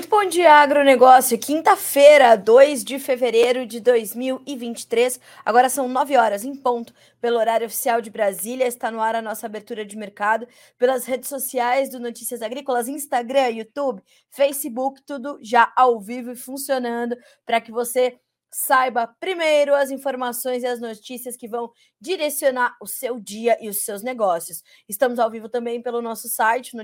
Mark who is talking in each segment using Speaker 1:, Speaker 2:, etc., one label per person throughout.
Speaker 1: Muito bom dia, agronegócio. Quinta-feira, 2 de fevereiro de 2023. Agora são 9 horas em ponto, pelo horário oficial de Brasília. Está no ar a nossa abertura de mercado pelas redes sociais do Notícias Agrícolas, Instagram, YouTube, Facebook, tudo já ao vivo e funcionando para que você saiba primeiro as informações e as notícias que vão direcionar o seu dia e os seus negócios. Estamos ao vivo também pelo nosso site,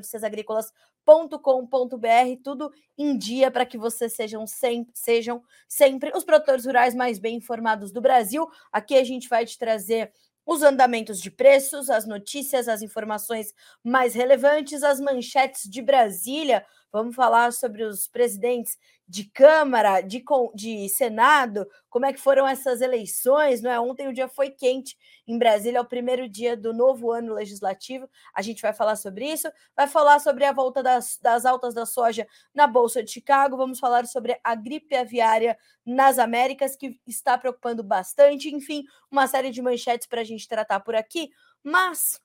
Speaker 1: noticiasagrícolas.com.br, tudo em dia para que vocês sejam sempre, sejam sempre os produtores rurais mais bem informados do Brasil. Aqui a gente vai te trazer os andamentos de preços, as notícias, as informações mais relevantes, as manchetes de Brasília. Vamos falar sobre os presidentes de Câmara, de, de Senado, como é que foram essas eleições, não é? Ontem o dia foi quente em Brasília, é o primeiro dia do novo ano legislativo. A gente vai falar sobre isso, vai falar sobre a volta das, das altas da soja na Bolsa de Chicago, vamos falar sobre a gripe aviária nas Américas, que está preocupando bastante, enfim, uma série de manchetes para a gente tratar por aqui, mas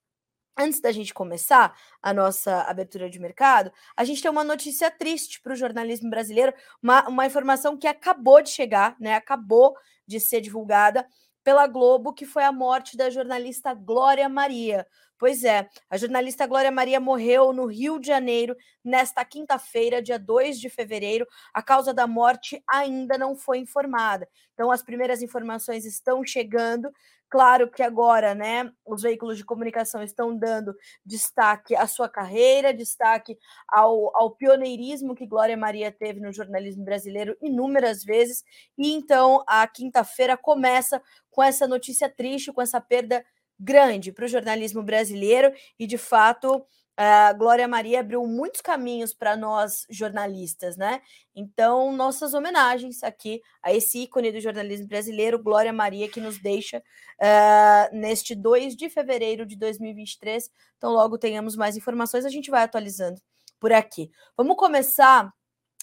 Speaker 1: Antes da gente começar a nossa abertura de mercado, a gente tem uma notícia triste para o jornalismo brasileiro, uma, uma informação que acabou de chegar, né? Acabou de ser divulgada pela Globo, que foi a morte da jornalista Glória Maria. Pois é, a jornalista Glória Maria morreu no Rio de Janeiro nesta quinta-feira, dia 2 de fevereiro. A causa da morte ainda não foi informada. Então, as primeiras informações estão chegando. Claro que agora, né, os veículos de comunicação estão dando destaque à sua carreira, destaque ao, ao pioneirismo que Glória Maria teve no jornalismo brasileiro inúmeras vezes. E então a quinta-feira começa com essa notícia triste, com essa perda grande para o jornalismo brasileiro e, de fato, a Glória Maria abriu muitos caminhos para nós jornalistas, né? Então, nossas homenagens aqui a esse ícone do jornalismo brasileiro, Glória Maria, que nos deixa uh, neste 2 de fevereiro de 2023. Então, logo tenhamos mais informações, a gente vai atualizando por aqui. Vamos começar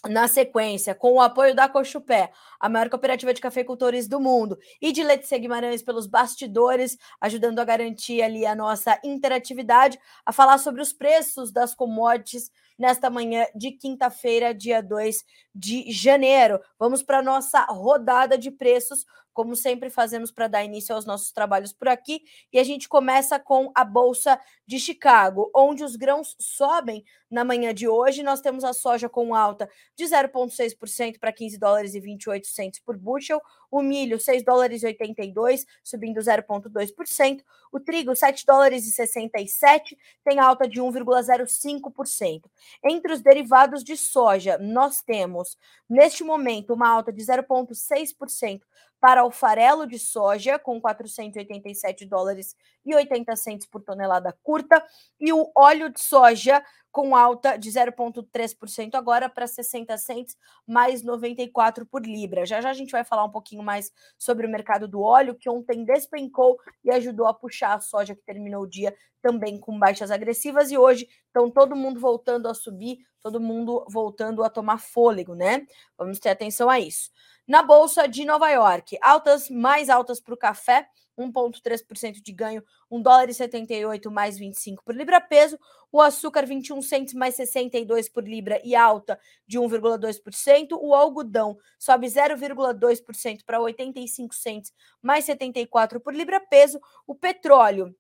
Speaker 1: na sequência, com o apoio da Cochupé, a maior cooperativa de cafeicultores do mundo, e de Letícia Guimarães pelos bastidores, ajudando a garantir ali a nossa interatividade, a falar sobre os preços das commodities nesta manhã de quinta-feira, dia 2 de janeiro. Vamos para a nossa rodada de preços, como sempre fazemos para dar início aos nossos trabalhos por aqui, e a gente começa com a Bolsa de Chicago, onde os grãos sobem na manhã de hoje. Nós temos a soja com alta de 0,6% para 15 dólares e 28 centos por bushel, o milho 6 dólares e 82, subindo 0,2%, o trigo 7 dólares e 67, tem alta de 1,05%. Entre os derivados de soja, nós temos neste momento uma alta de 0,6% para o farelo de soja, com 487 dólares e 80 centos por tonelada curta, e o óleo de soja com alta de 0,3% agora para 60 centos, mais 94 por libra. Já já a gente vai falar um pouquinho mais sobre o mercado do óleo, que ontem despencou e ajudou a puxar a soja que terminou o dia também com baixas agressivas, e hoje estão todo mundo voltando a subir, todo mundo voltando a tomar fôlego, né? Vamos ter atenção a isso. Na Bolsa de Nova York, altas mais altas para o café, 1,3% de ganho, 1 dólar e 78 mais 25 por libra peso. O açúcar, 21 centos mais 62 por libra e alta de 1,2%. O algodão sobe 0,2% para 85 centos mais 74 por libra peso. O petróleo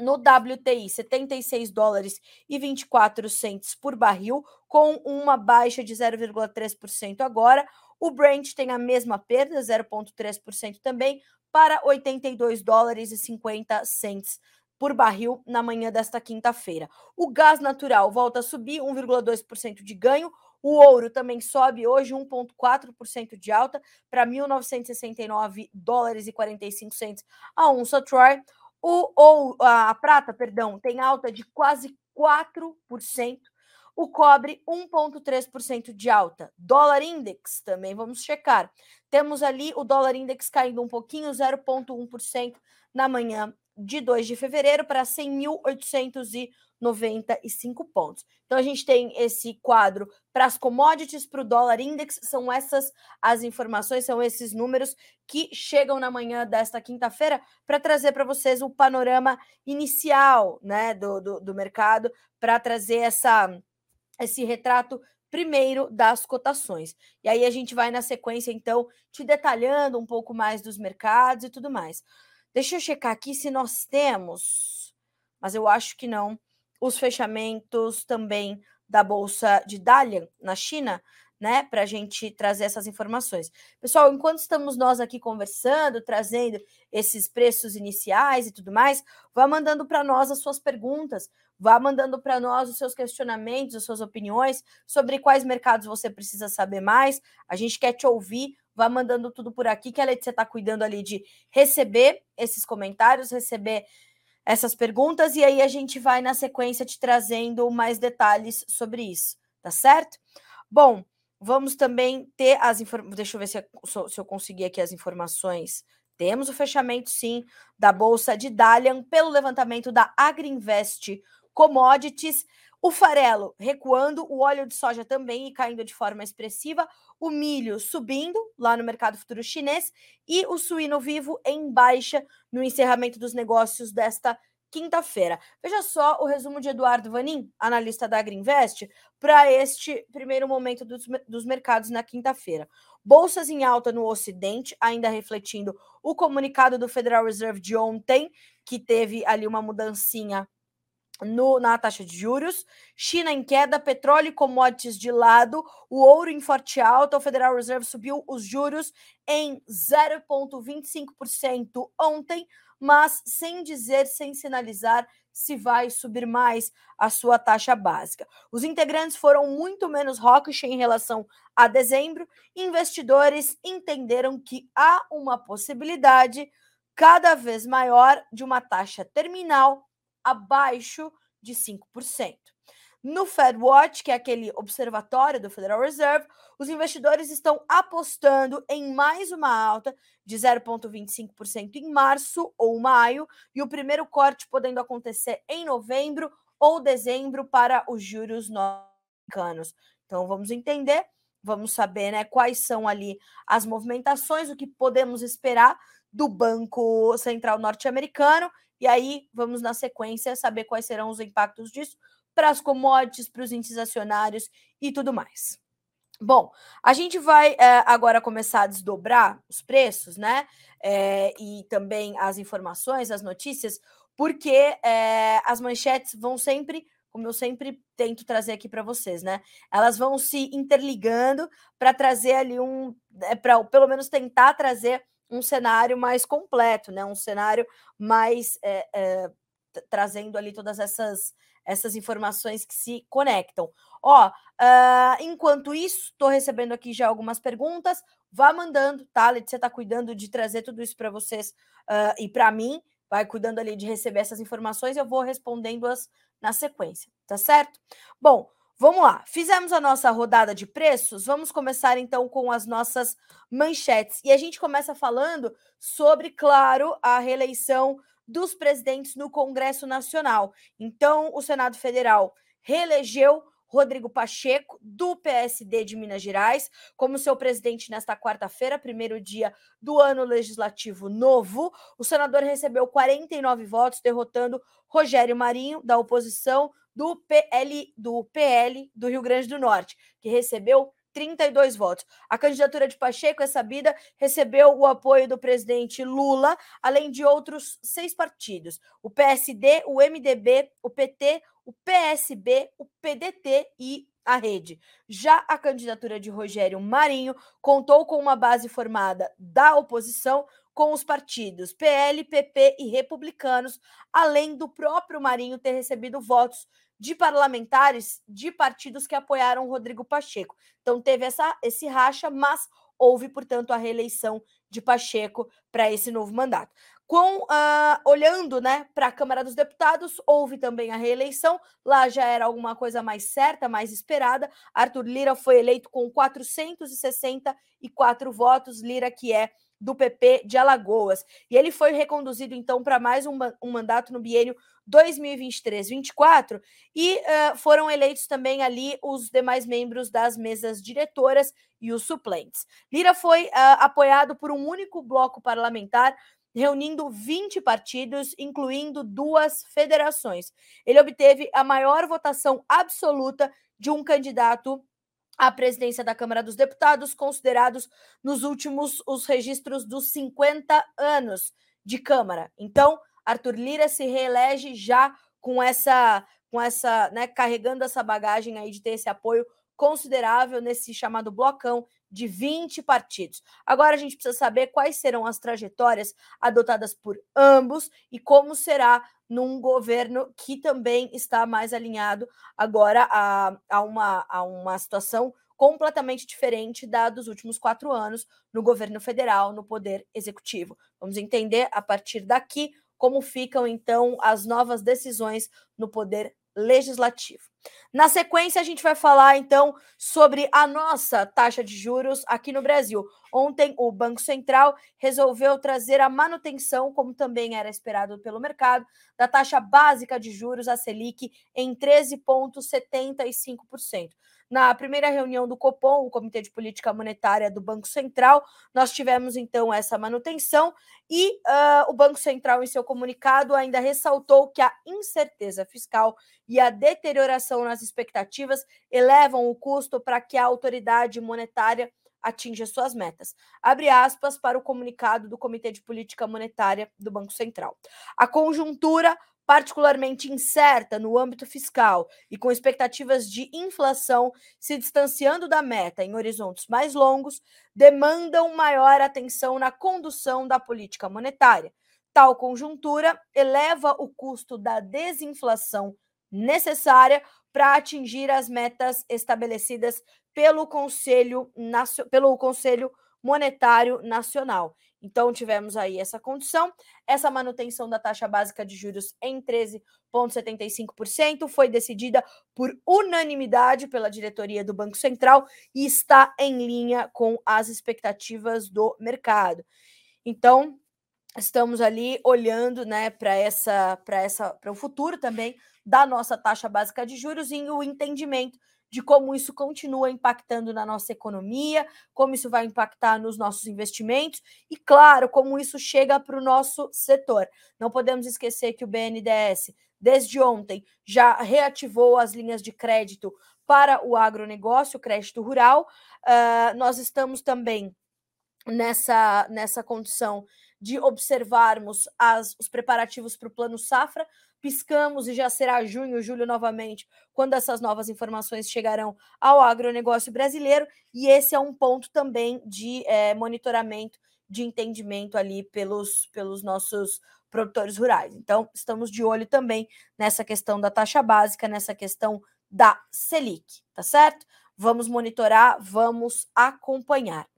Speaker 1: no WTI, 76 dólares e 24 centos por barril, com uma baixa de 0,3% agora. O Brent tem a mesma perda, 0,3% também, para 82 dólares e 50 cents por barril na manhã desta quinta-feira. O gás natural volta a subir 1,2% de ganho. O ouro também sobe hoje 1,4% de alta para 1.969 dólares e 45 cents a onça Troy. O, ou a prata, perdão, tem alta de quase 4%. O cobre, 1,3% de alta. Dólar index, também vamos checar. Temos ali o dólar index caindo um pouquinho, 0,1% na manhã de 2 de fevereiro para 100.895 pontos. Então a gente tem esse quadro para as commodities, para o dólar index, são essas as informações, são esses números que chegam na manhã desta quinta-feira para trazer para vocês o panorama inicial né, do, do, do mercado, para trazer essa esse retrato primeiro das cotações. E aí a gente vai na sequência, então, te detalhando um pouco mais dos mercados e tudo mais. Deixa eu checar aqui se nós temos, mas eu acho que não, os fechamentos também da Bolsa de Dalian, na China, né, para a gente trazer essas informações. Pessoal, enquanto estamos nós aqui conversando, trazendo esses preços iniciais e tudo mais, vá mandando para nós as suas perguntas, vá mandando para nós os seus questionamentos, as suas opiniões sobre quais mercados você precisa saber mais. A gente quer te ouvir, vá mandando tudo por aqui, que a Letícia está cuidando ali de receber esses comentários, receber essas perguntas, e aí a gente vai na sequência te trazendo mais detalhes sobre isso, tá certo? Bom, vamos também ter as informações. Deixa eu ver se eu, se eu conseguir aqui as informações. Temos o fechamento, sim, da Bolsa de Dalian pelo levantamento da Agriinvest Commodities. O farelo recuando, o óleo de soja também caindo de forma expressiva, o milho subindo lá no mercado futuro chinês e o suíno vivo em baixa no encerramento dos negócios desta quinta-feira. Veja só o resumo de Eduardo Vanin, analista da Agriinvest, para este primeiro momento dos, dos mercados na quinta-feira. Bolsas em alta no Ocidente, ainda refletindo o comunicado do Federal Reserve de ontem, que teve ali uma mudancinha no, na taxa de juros, China em queda, petróleo e commodities de lado, o ouro em forte alta, o Federal Reserve subiu os juros em 0,25% ontem, mas sem dizer, sem sinalizar se vai subir mais a sua taxa básica. Os integrantes foram muito menos hawkish em relação a dezembro, investidores entenderam que há uma possibilidade cada vez maior de uma taxa terminal abaixo de 5%. No FedWatch, que é aquele observatório do Federal Reserve, os investidores estão apostando em mais uma alta de 0,25% em março ou maio, e o primeiro corte podendo acontecer em novembro ou dezembro para os juros norte-americanos. Então vamos entender, vamos saber né, quais são ali as movimentações, o que podemos esperar do Banco Central norte-americano e aí vamos na sequência saber quais serão os impactos disso para as commodities, para os índices acionários e tudo mais. Bom, a gente vai é, agora começar a desdobrar os preços, né? É, e também as informações, as notícias, porque é, as manchetes vão sempre, como eu sempre tento trazer aqui para vocês, né? Elas vão se interligando para trazer ali um, para pelo menos tentar trazer um cenário mais completo, né? Um cenário mais é, é, trazendo ali todas essas essas informações que se conectam. Ó, uh, enquanto isso, estou recebendo aqui já algumas perguntas. Vá mandando, tá? Letícia está cuidando de trazer tudo isso para vocês uh, e para mim. Vai cuidando ali de receber essas informações. Eu vou respondendo-as na sequência, tá certo? Bom, Vamos lá, fizemos a nossa rodada de preços. Vamos começar então com as nossas manchetes. E a gente começa falando sobre, claro, a reeleição dos presidentes no Congresso Nacional. Então, o Senado Federal reelegeu Rodrigo Pacheco, do PSD de Minas Gerais, como seu presidente nesta quarta-feira, primeiro dia do ano legislativo novo. O senador recebeu 49 votos, derrotando Rogério Marinho, da oposição, do PL do PL do Rio Grande do Norte, que recebeu 32 votos. A candidatura de Pacheco, é sabida, recebeu o apoio do presidente Lula, além de outros seis partidos: o PSD, o MDB, o PT, o PSB, o PDT e a rede. Já a candidatura de Rogério Marinho contou com uma base formada da oposição, com os partidos PL, PP e republicanos, além do próprio Marinho ter recebido votos de parlamentares de partidos que apoiaram Rodrigo Pacheco. Então teve essa, esse racha, mas houve, portanto, a reeleição de Pacheco para esse novo mandato. Com uh, olhando né, para a Câmara dos Deputados, houve também a reeleição. Lá já era alguma coisa mais certa, mais esperada. Arthur Lira foi eleito com 464 votos. Lira, que é do PP de Alagoas. E ele foi reconduzido, então, para mais um, um, mandato no biênio 2023-24 e uh, foram eleitos também ali os demais membros das mesas diretoras e os suplentes. Lira foi uh, apoiado por um único bloco parlamentar, reunindo 20 partidos, incluindo duas federações. Ele obteve a maior votação absoluta de um candidato à presidência da Câmara dos Deputados, considerados nos últimos os registros dos 50 anos de Câmara. Então, Arthur Lira se reelege já com essa, com essa, né, carregando essa bagagem aí de ter esse apoio considerável nesse chamado blocão de 20 partidos. Agora a gente precisa saber quais serão as trajetórias adotadas por ambos e como será num governo que também está mais alinhado agora a, a, uma, a uma situação completamente diferente da dos últimos quatro anos no governo federal, no poder executivo. Vamos entender a partir daqui como ficam então as novas decisões no poder legislativo. Na sequência, a gente vai falar então sobre a nossa taxa de juros aqui no Brasil. Ontem, o Banco Central resolveu trazer a manutenção, como também era esperado pelo mercado, da taxa básica de juros, a Selic, em 13,75%. Na primeira reunião do Copom, o Comitê de Política Monetária do Banco Central, nós tivemos então essa manutenção e uh, o Banco Central, em seu comunicado, ainda ressaltou que a incerteza fiscal e a deterioração nas expectativas elevam o custo para que a autoridade monetária atinja suas metas. Abre aspas para o comunicado do Comitê de Política Monetária do Banco Central. A conjuntura particularmente incerta no âmbito fiscal e com expectativas de inflação se distanciando da meta em horizontes mais longos, demandam maior atenção na condução da política monetária. Tal conjuntura eleva o custo da desinflação necessária para atingir as metas estabelecidas pelo Conselho, pelo Conselho Monetário Nacional. Então, tivemos aí essa condição. Essa manutenção da taxa básica de juros em 13,75% foi decidida por unanimidade pela diretoria do Banco Central e está em linha com as expectativas do mercado. Então, estamos ali olhando né, para essa, para essa, para o futuro também da nossa taxa básica de juros e o entendimento de como isso continua impactando na nossa economia, como isso vai impactar nos nossos investimentos e, claro, como isso chega para o nosso setor. Não podemos esquecer que o BNDES, desde ontem, já reativou as linhas de crédito para o agronegócio, crédito rural. Uh, nós estamos também nessa, nessa condição de observarmos as, os preparativos para o Plano Safra, piscamos e já será junho, julho novamente, quando essas novas informações chegarão ao agronegócio brasileiro, e esse é um ponto também de é, monitoramento, de entendimento ali pelos, pelos nossos produtores rurais. Então, estamos de olho também nessa questão da taxa básica, nessa questão da Selic, tá certo? Vamos monitorar, vamos acompanhar.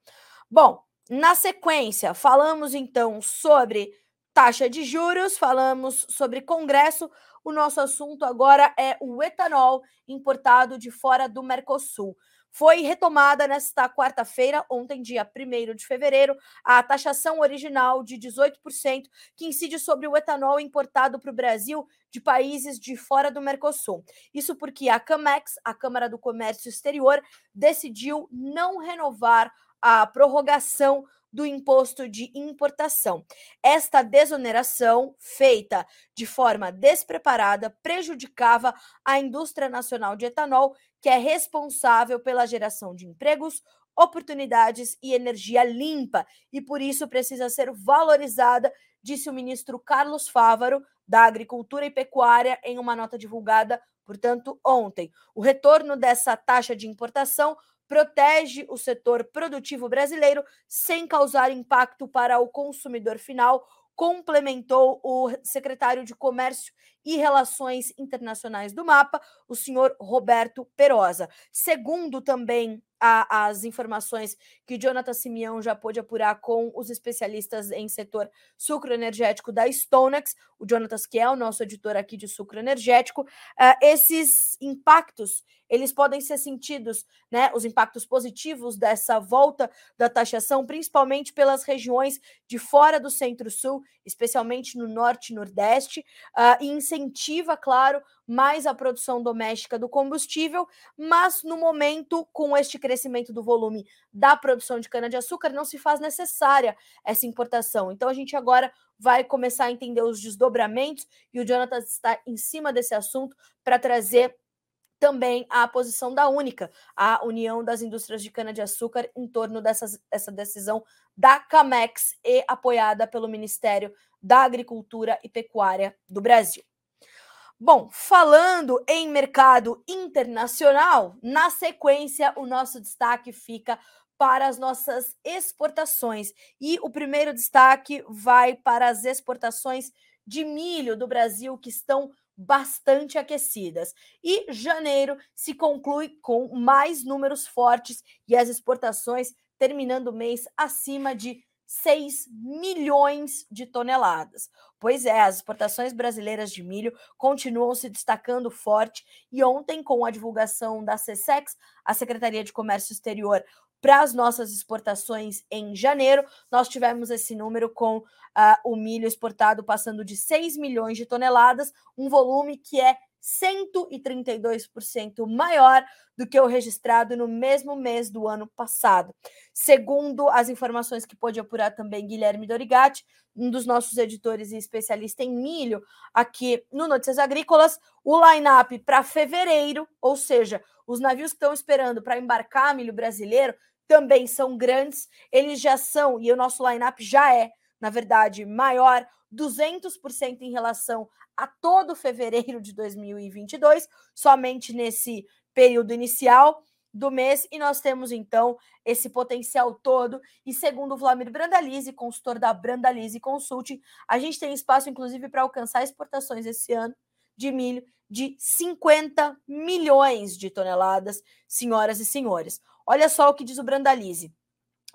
Speaker 1: Bom, na sequência, falamos então sobre taxa de juros, falamos sobre Congresso. O nosso assunto agora é o etanol importado de fora do Mercosul. Foi retomada nesta quarta-feira, ontem, dia 1 de fevereiro, a taxação original de 18% que incide sobre o etanol importado para o Brasil de países de fora do Mercosul. Isso porque a CAMEX, a Câmara do Comércio Exterior, decidiu não renovar a prorrogação do imposto de importação. Esta desoneração, feita de forma despreparada, prejudicava a indústria nacional de etanol, que é responsável pela geração de empregos, oportunidades e energia limpa, e por isso precisa ser valorizada, disse o ministro Carlos Fávaro, da Agricultura e Pecuária, em uma nota divulgada, portanto, ontem. O retorno dessa taxa de importação protege o setor produtivo brasileiro sem causar impacto para o consumidor final, complementou o secretário de Comércio e Relações Internacionais do MAPA, o senhor Roberto Perosa. Segundo também a, as informações que Jonathan Simeão já pôde apurar com os especialistas em setor sucro energético da Stonex, o Jonathan, que é o nosso editor aqui de sucro energético, uh, esses impactos eles podem ser sentidos, né, os impactos positivos dessa volta da taxação, principalmente pelas regiões de fora do Centro-Sul, especialmente no Norte e Nordeste, uh, e incentiva, claro, mais a produção doméstica do combustível, mas no momento, com este crescimento do volume da produção de cana-de-açúcar, não se faz necessária essa importação. Então, a gente agora vai começar a entender os desdobramentos e o Jonathan está em cima desse assunto para trazer também a posição da Única, a União das Indústrias de Cana-de-Açúcar, em torno dessa decisão da CAMEX e apoiada pelo Ministério da Agricultura e Pecuária do Brasil. Bom, falando em mercado internacional, na sequência, o nosso destaque fica para as nossas exportações. E o primeiro destaque vai para as exportações de milho do Brasil, que estão bastante aquecidas. E janeiro se conclui com mais números fortes e as exportações terminando o mês acima de 6 milhões de toneladas. Pois é, as exportações brasileiras de milho continuam se destacando forte e ontem, com a divulgação da CSEX, a Secretaria de Comércio Exterior, para as nossas exportações em janeiro, nós tivemos esse número com uh, o milho exportado passando de 6 milhões de toneladas, um volume que é 132% maior do que o registrado no mesmo mês do ano passado. Segundo as informações que pôde apurar também Guilherme Dorigatti, um dos nossos editores e especialista em milho aqui no Notícias Agrícolas, o line-up para fevereiro, ou seja, os navios que estão esperando para embarcar milho brasileiro também são grandes, eles já são, e o nosso line-up já é, na verdade, maior, 200% em relação a todo fevereiro de 2022, somente nesse período inicial do mês, e nós temos então esse potencial todo. E segundo o Vladimir Brandalize, consultor da Brandalize Consulting, a gente tem espaço, inclusive, para alcançar exportações esse ano de milho de 50 milhões de toneladas, senhoras e senhores. Olha só o que diz o Brandalize.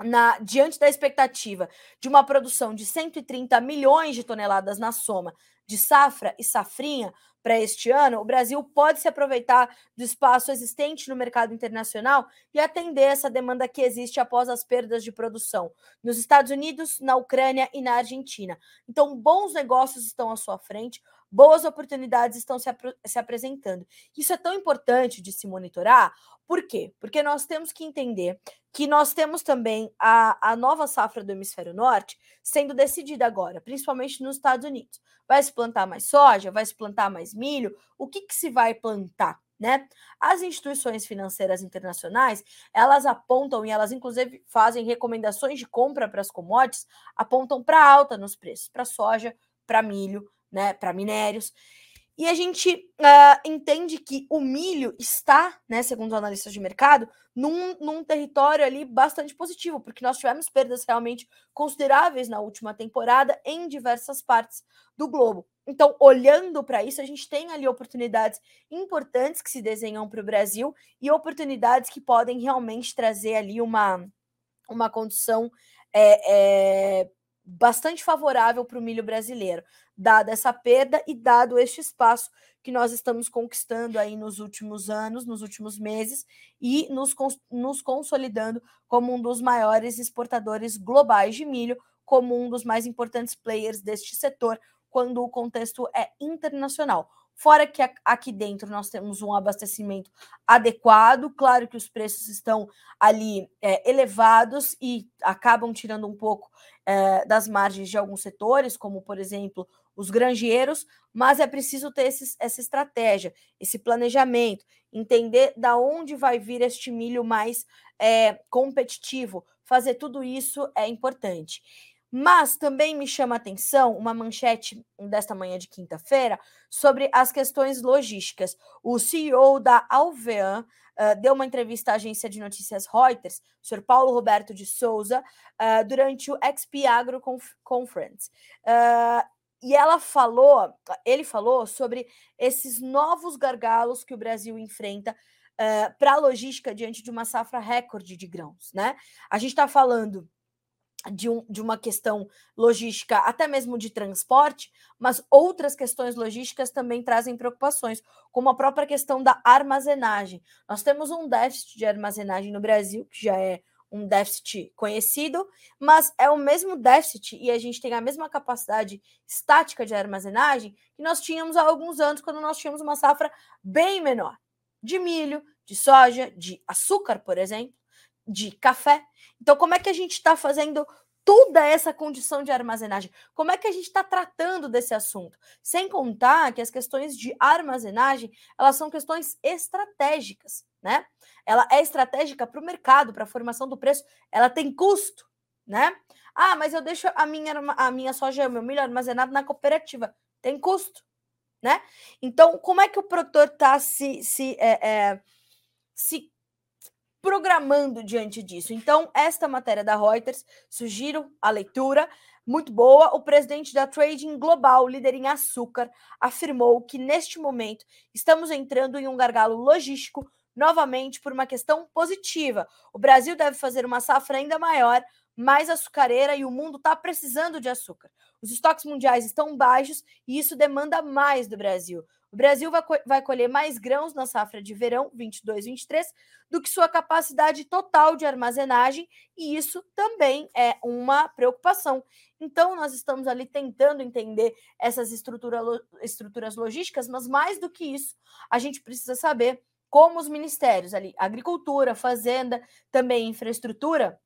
Speaker 1: Na, diante da expectativa de uma produção de 130 milhões de toneladas na soma de safra e safrinha para este ano, o Brasil pode se aproveitar do espaço existente no mercado internacional e atender essa demanda que existe após as perdas de produção nos Estados Unidos, na Ucrânia e na Argentina. Então, bons negócios estão à sua frente, boas oportunidades estão se, ap se apresentando. Isso é tão importante de se monitorar, por quê? Porque nós temos que entender que nós temos também a, a nova safra do hemisfério norte sendo decidida agora, principalmente nos Estados Unidos. Vai se plantar mais soja? Vai se plantar mais milho? O que, que se vai plantar? Né? As instituições financeiras internacionais, elas apontam e elas inclusive fazem recomendações de compra para as commodities, apontam para alta nos preços, para soja, para milho, né, para minérios. E a gente uh, entende que o milho está, né, segundo analistas de mercado, num, num território ali bastante positivo, porque nós tivemos perdas realmente consideráveis na última temporada em diversas partes do globo. Então, olhando para isso, a gente tem ali oportunidades importantes que se desenham para o Brasil e oportunidades que podem realmente trazer ali uma, uma condição é, é, bastante favorável para o milho brasileiro, dada essa perda e dado este espaço que nós estamos conquistando aí nos últimos anos, nos últimos meses, e nos, nos consolidando como um dos maiores exportadores globais de milho, como um dos mais importantes players deste setor, quando o contexto é internacional. Fora que aqui dentro nós temos um abastecimento adequado, claro que os preços estão ali é, elevados e acabam tirando um pouco é, das margens de alguns setores, como por exemplo os granjeiros, mas é preciso ter esse, essa estratégia, esse planejamento, entender da onde vai vir este milho mais é, competitivo. Fazer tudo isso é importante. Mas também me chama a atenção uma manchete desta manhã de quinta-feira sobre as questões logísticas. O CEO da Alvean uh, deu uma entrevista à agência de notícias Reuters, o senhor Paulo Roberto de Souza, uh, durante o XP Agro Conf Conference. Uh, e ela falou, ele falou sobre esses novos gargalos que o Brasil enfrenta para a logística diante de uma safra recorde de grãos, né? A gente está falando de, um, de uma questão logística, até mesmo de transporte, mas outras questões logísticas também trazem preocupações, como a própria questão da armazenagem. Nós temos um déficit de armazenagem no Brasil, que já é um déficit conhecido, mas é o mesmo déficit e a gente tem a mesma capacidade estática de armazenagem que nós tínhamos há alguns anos, quando nós tínhamos uma safra bem menor de milho, de soja, de açúcar, por exemplo de café. Então, como é que a gente está fazendo toda essa condição de armazenagem. Como é que a gente está tratando desse assunto? Sem contar que as questões de armazenagem elas são questões estratégicas, né? Ela é estratégica para o mercado, para a formação do preço, ela tem custo, né? Ah, mas eu deixo a minha, a minha soja, o meu milho armazenado na cooperativa. Tem custo, né? Então, como é que o produtor está se, se, é, é, se programando diante disso? Então, esta matéria da Reuters, sugiro a leitura, muito boa. O presidente da Trading Global, líder em açúcar, afirmou que neste momento estamos entrando em um gargalo logístico novamente por uma questão positiva. O Brasil deve fazer uma safra ainda maior mais açucareira e o mundo está precisando de açúcar. Os estoques mundiais estão baixos e isso demanda mais do Brasil. O Brasil vai, vai colher mais grãos na safra de verão 22-23 do que sua capacidade total de armazenagem, e isso também é uma preocupação. Então, nós estamos ali tentando entender essas estrutura, estruturas logísticas, mas mais do que isso, a gente precisa saber como os ministérios ali, agricultura, fazenda, também infraestrutura,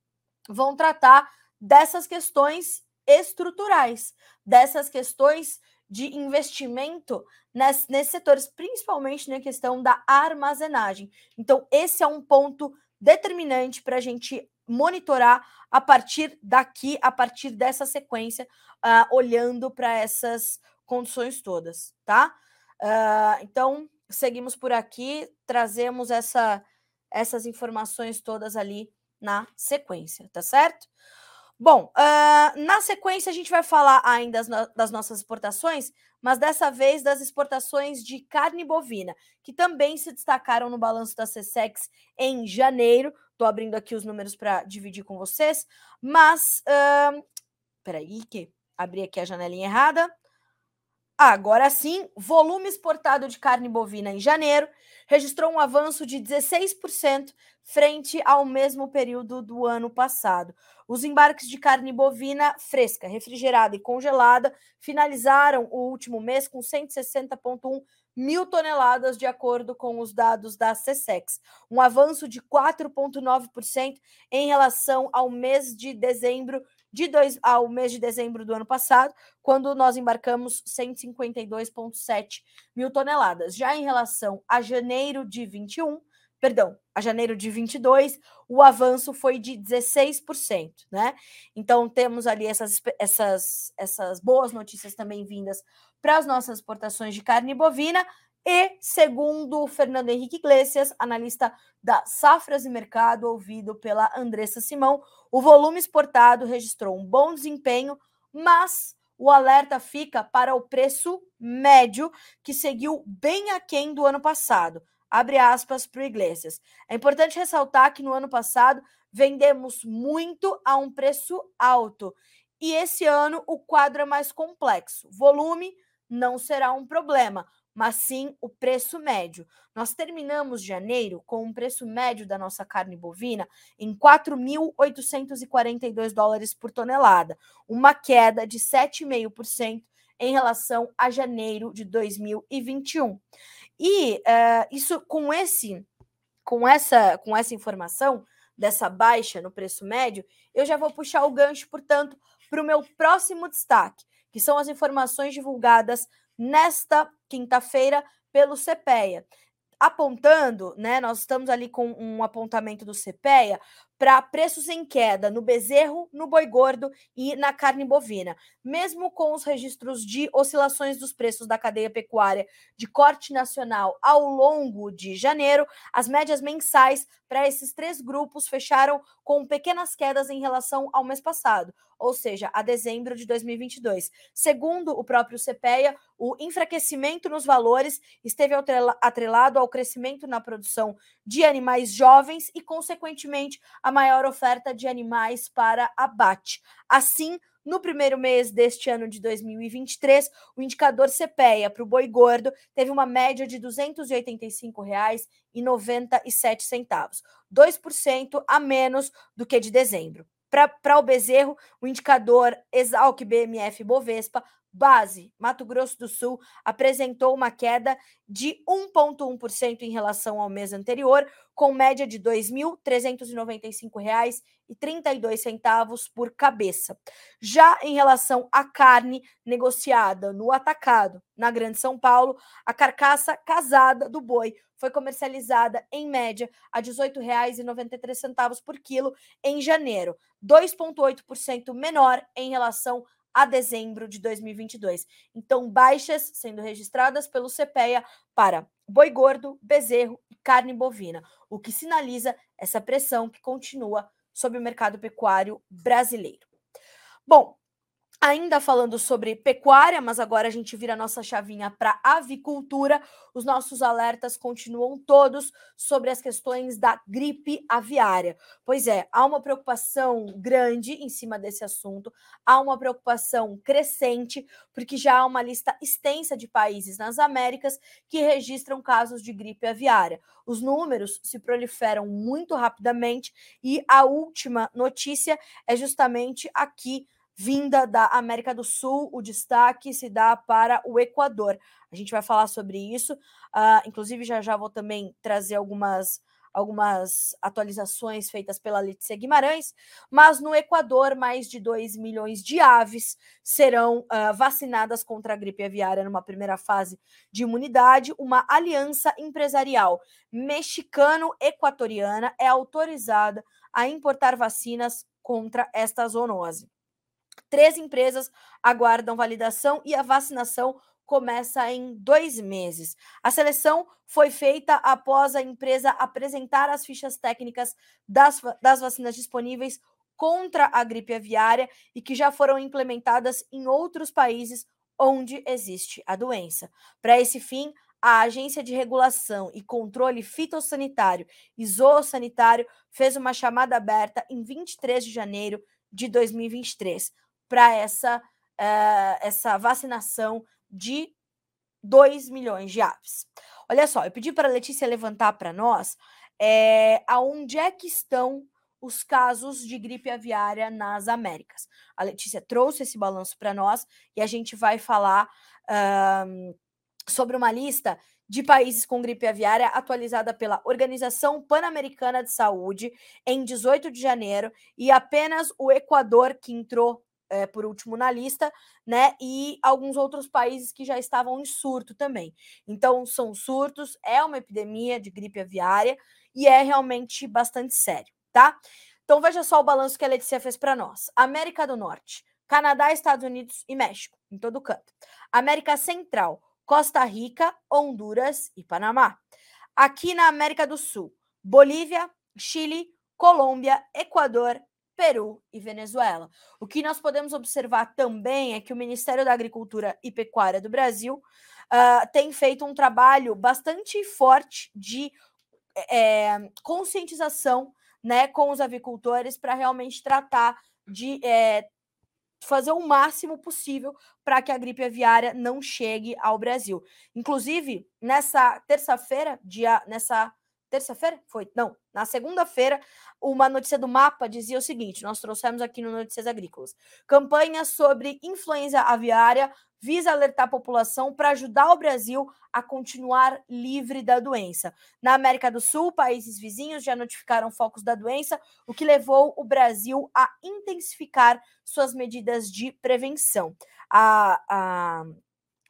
Speaker 1: vão tratar dessas questões estruturais, dessas questões de investimento nesses, setores, principalmente na questão da armazenagem. Então, esse é um ponto determinante para a gente monitorar a partir daqui, a partir dessa sequência, uh, olhando para essas condições todas, tá? Uh, então, seguimos por aqui, trazemos essa, essas informações todas ali na sequência, tá certo? Bom, uh, na sequência a gente vai falar ainda das, no das nossas exportações, mas dessa vez das exportações de carne bovina, que também se destacaram no balanço da CSEX em janeiro. Estou abrindo aqui os números para dividir com vocês, mas. Uh, peraí, que abri aqui a janelinha errada. Agora sim, volume exportado de carne bovina em janeiro registrou um avanço de 16% frente ao mesmo período do ano passado. Os embarques de carne bovina fresca, refrigerada e congelada finalizaram o último mês com 160,1 mil toneladas, de acordo com os dados da CSEX, um avanço de 4,9% em relação ao mês de dezembro de dois, ao mês de dezembro do ano passado, quando nós embarcamos 152,7 mil toneladas. Já em relação a janeiro de 21, perdão, a janeiro de 22, o avanço foi de 16%, né? Então temos ali essas, essas, essas boas notícias também vindas para as nossas exportações de carne bovina. E, segundo Fernando Henrique Iglesias, analista da Safras e Mercado, ouvido pela Andressa Simão, o volume exportado registrou um bom desempenho, mas o alerta fica para o preço médio, que seguiu bem aquém do ano passado. Abre aspas para o Iglesias. É importante ressaltar que no ano passado vendemos muito a um preço alto. E esse ano o quadro é mais complexo. Volume não será um problema, mas sim o preço médio. Nós terminamos janeiro com um preço médio da nossa carne bovina em 4.842 dólares por tonelada, uma queda de 7,5% em relação a janeiro de 2021. E uh, isso com esse com essa com essa informação dessa baixa no preço médio, eu já vou puxar o gancho, portanto, para o meu próximo destaque, que são as informações divulgadas nesta quinta-feira pelo CPEA. Apontando, né? Nós estamos ali com um apontamento do CPEA para preços em queda no bezerro, no boi gordo e na carne bovina. Mesmo com os registros de oscilações dos preços da cadeia pecuária de corte nacional ao longo de janeiro, as médias mensais para esses três grupos fecharam com pequenas quedas em relação ao mês passado, ou seja, a dezembro de 2022. Segundo o próprio CPEA, o enfraquecimento nos valores esteve atrelado ao crescimento na produção de animais jovens e, consequentemente, a maior oferta de animais para abate. Assim, no primeiro mês deste ano de 2023, o indicador CPEA para o boi gordo teve uma média de R$ 285,97, 2% a menos do que de dezembro. Para o bezerro, o indicador Exalc BMF Bovespa Base, Mato Grosso do Sul, apresentou uma queda de 1,1% em relação ao mês anterior, com média de R$ 2.395,32 por cabeça. Já em relação à carne negociada no atacado, na Grande São Paulo, a carcaça casada do boi foi comercializada em média a R$ 18,93 por quilo em janeiro, 2,8% menor em relação a dezembro de 2022. Então, baixas sendo registradas pelo CPEA para boi gordo, bezerro e carne bovina, o que sinaliza essa pressão que continua sobre o mercado pecuário brasileiro. Bom, Ainda falando sobre pecuária, mas agora a gente vira nossa chavinha para avicultura. Os nossos alertas continuam todos sobre as questões da gripe aviária. Pois é, há uma preocupação grande em cima desse assunto, há uma preocupação crescente, porque já há uma lista extensa de países nas Américas que registram casos de gripe aviária. Os números se proliferam muito rapidamente e a última notícia é justamente aqui vinda da América do Sul, o destaque se dá para o Equador. A gente vai falar sobre isso, uh, inclusive já já vou também trazer algumas algumas atualizações feitas pela Letícia Guimarães, mas no Equador, mais de 2 milhões de aves serão uh, vacinadas contra a gripe aviária numa primeira fase de imunidade. Uma aliança empresarial mexicano-equatoriana é autorizada a importar vacinas contra esta zoonose. Três empresas aguardam validação e a vacinação começa em dois meses. A seleção foi feita após a empresa apresentar as fichas técnicas das, das vacinas disponíveis contra a gripe aviária e que já foram implementadas em outros países onde existe a doença. Para esse fim, a Agência de Regulação e Controle Fitossanitário e Zoossanitário fez uma chamada aberta em 23 de janeiro de 2023 para essa, uh, essa vacinação de 2 milhões de aves. Olha só, eu pedi para a Letícia levantar para nós é, aonde é que estão os casos de gripe aviária nas Américas. A Letícia trouxe esse balanço para nós e a gente vai falar uh, sobre uma lista de países com gripe aviária atualizada pela Organização Pan-Americana de Saúde em 18 de janeiro e apenas o Equador que entrou é, por último na lista, né? E alguns outros países que já estavam em surto também. Então, são surtos, é uma epidemia de gripe aviária e é realmente bastante sério, tá? Então, veja só o balanço que a Letícia fez para nós: América do Norte, Canadá, Estados Unidos e México, em todo canto. América Central, Costa Rica, Honduras e Panamá. Aqui na América do Sul, Bolívia, Chile, Colômbia, Equador Peru e Venezuela. O que nós podemos observar também é que o Ministério da Agricultura e Pecuária do Brasil uh, tem feito um trabalho bastante forte de é, conscientização né, com os avicultores para realmente tratar de é, fazer o máximo possível para que a gripe aviária não chegue ao Brasil. Inclusive, nessa terça-feira, dia nessa terça-feira? Foi? Não, na segunda-feira, uma notícia do mapa dizia o seguinte: nós trouxemos aqui no Notícias Agrícolas. Campanha sobre influenza aviária visa alertar a população para ajudar o Brasil a continuar livre da doença. Na América do Sul, países vizinhos já notificaram focos da doença, o que levou o Brasil a intensificar suas medidas de prevenção. A, a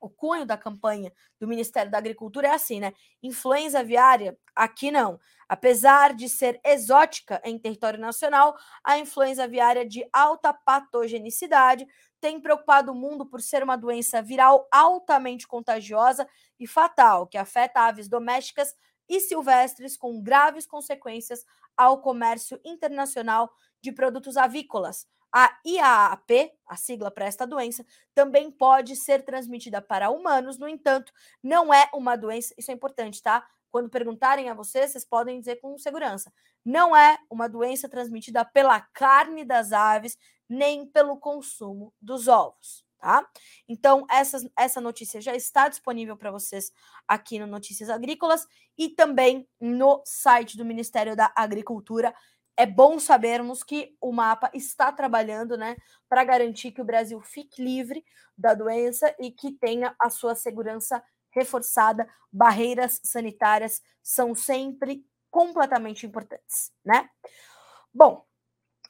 Speaker 1: o cunho da campanha do Ministério da Agricultura é assim, né? Influenza aviária, aqui não. Apesar de ser exótica em território nacional, a influenza aviária de alta patogenicidade tem preocupado o mundo por ser uma doença viral altamente contagiosa e fatal, que afeta aves domésticas e silvestres com graves consequências ao comércio internacional de produtos avícolas, a IAAP, a sigla para esta doença, também pode ser transmitida para humanos, no entanto, não é uma doença, isso é importante, tá? Quando perguntarem a vocês, vocês podem dizer com segurança. Não é uma doença transmitida pela carne das aves, nem pelo consumo dos ovos, tá? Então, essa, essa notícia já está disponível para vocês aqui no Notícias Agrícolas e também no site do Ministério da Agricultura é bom sabermos que o mapa está trabalhando né, para garantir que o Brasil fique livre da doença e que tenha a sua segurança reforçada. Barreiras sanitárias são sempre completamente importantes, né? Bom,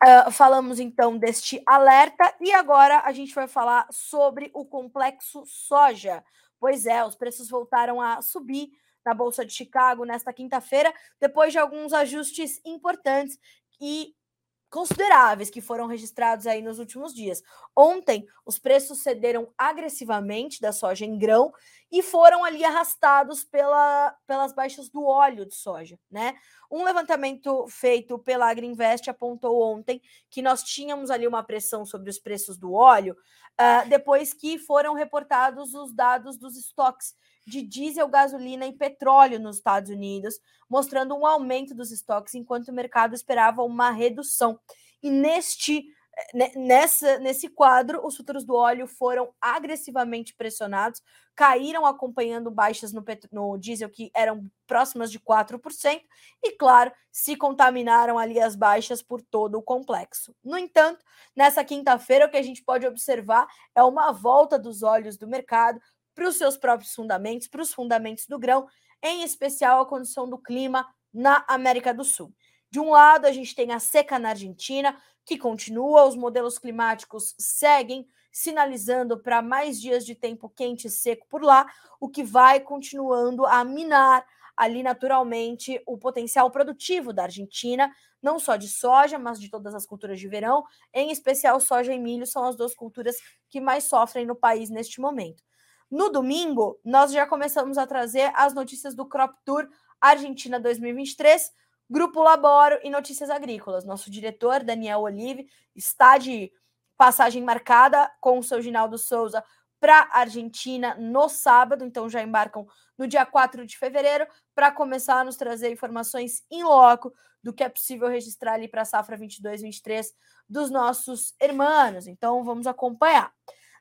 Speaker 1: uh, falamos então deste alerta e agora a gente vai falar sobre o complexo soja. Pois é, os preços voltaram a subir na Bolsa de Chicago nesta quinta-feira, depois de alguns ajustes importantes e consideráveis que foram registrados aí nos últimos dias. Ontem, os preços cederam agressivamente da soja em grão e foram ali arrastados pela, pelas baixas do óleo de soja, né? Um levantamento feito pela Agriinvest apontou ontem que nós tínhamos ali uma pressão sobre os preços do óleo uh, depois que foram reportados os dados dos estoques de diesel, gasolina e petróleo nos Estados Unidos, mostrando um aumento dos estoques, enquanto o mercado esperava uma redução. E neste né, nessa, nesse quadro, os futuros do óleo foram agressivamente pressionados, caíram acompanhando baixas no, no diesel que eram próximas de 4%, e, claro, se contaminaram ali as baixas por todo o complexo. No entanto, nessa quinta-feira, o que a gente pode observar é uma volta dos olhos do mercado para os seus próprios fundamentos, para os fundamentos do grão, em especial a condição do clima na América do Sul. De um lado, a gente tem a seca na Argentina, que continua, os modelos climáticos seguem sinalizando para mais dias de tempo quente e seco por lá, o que vai continuando a minar ali naturalmente o potencial produtivo da Argentina, não só de soja, mas de todas as culturas de verão, em especial soja e milho são as duas culturas que mais sofrem no país neste momento. No domingo, nós já começamos a trazer as notícias do Crop Tour Argentina 2023, Grupo Laboro e Notícias Agrícolas. Nosso diretor, Daniel Olive, está de passagem marcada com o seu Ginaldo Souza para a Argentina no sábado, então já embarcam no dia 4 de fevereiro para começar a nos trazer informações em loco do que é possível registrar ali para a safra 22-23 dos nossos irmãos. Então vamos acompanhar.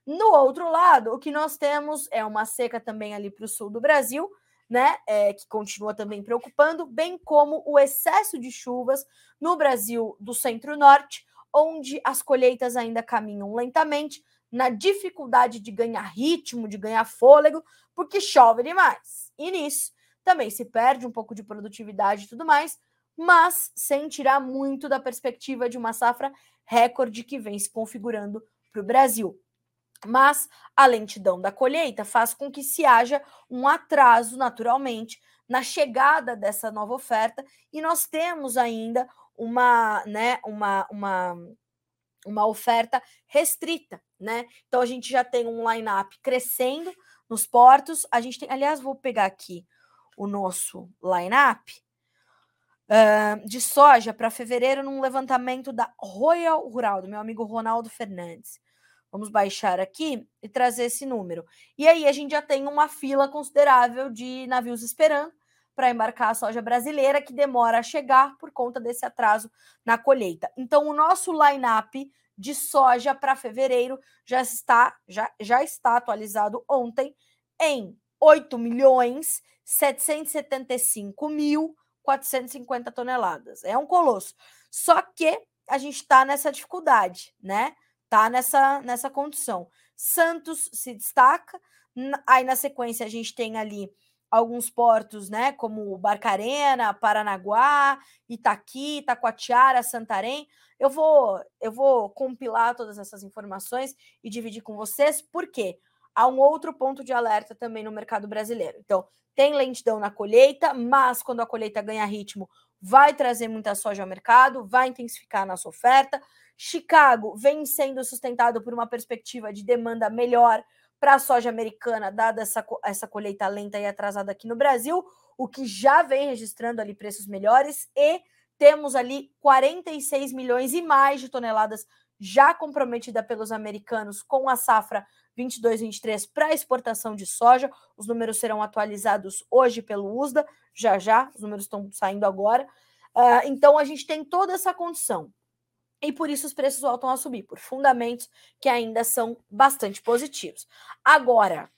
Speaker 1: No outro lado, o que nós temos é uma seca também ali para o sul do Brasil, né, é, que continua também preocupando, bem como o excesso de chuvas no Brasil do centro-norte, onde as colheitas ainda caminham lentamente, na dificuldade de ganhar ritmo, de ganhar fôlego, porque chove demais. E nisso também se perde um pouco de produtividade e tudo mais, mas sem tirar muito da perspectiva de uma safra recorde que vem se configurando para o Brasil. Mas a lentidão da colheita faz com que se haja um atraso, naturalmente, na chegada dessa nova oferta, e nós temos ainda uma, né, uma, uma, uma oferta restrita, né? Então a gente já tem um line-up crescendo nos portos. A gente tem, aliás, vou pegar aqui o nosso line-up uh, de soja para fevereiro num levantamento da Royal Rural, do meu amigo Ronaldo Fernandes. Vamos baixar aqui e trazer esse número. E aí a gente já tem uma fila considerável de navios esperando para embarcar a soja brasileira, que demora a chegar por conta desse atraso na colheita. Então, o nosso line-up de soja para fevereiro já está, já, já está atualizado ontem em 8 milhões 775 mil 450 toneladas. É um colosso. Só que a gente está nessa dificuldade, né? Tá nessa, nessa condição. Santos se destaca, aí na sequência a gente tem ali alguns portos, né, como Barcarena, Paranaguá, Itaqui, Itacoatiara, Santarém. Eu vou eu vou compilar todas essas informações e dividir com vocês, porque há um outro ponto de alerta também no mercado brasileiro. Então, tem lentidão na colheita, mas quando a colheita ganha ritmo, vai trazer muita soja ao mercado, vai intensificar a nossa oferta. Chicago vem sendo sustentado por uma perspectiva de demanda melhor para a soja americana, dada essa, essa colheita lenta e atrasada aqui no Brasil, o que já vem registrando ali preços melhores, e temos ali 46 milhões e mais de toneladas já comprometida pelos americanos com a safra 22-23 para exportação de soja. Os números serão atualizados hoje pelo USDA, já já, os números estão saindo agora. Uh, então a gente tem toda essa condição e por isso os preços voltam a subir, por fundamentos que ainda são bastante positivos. Agora,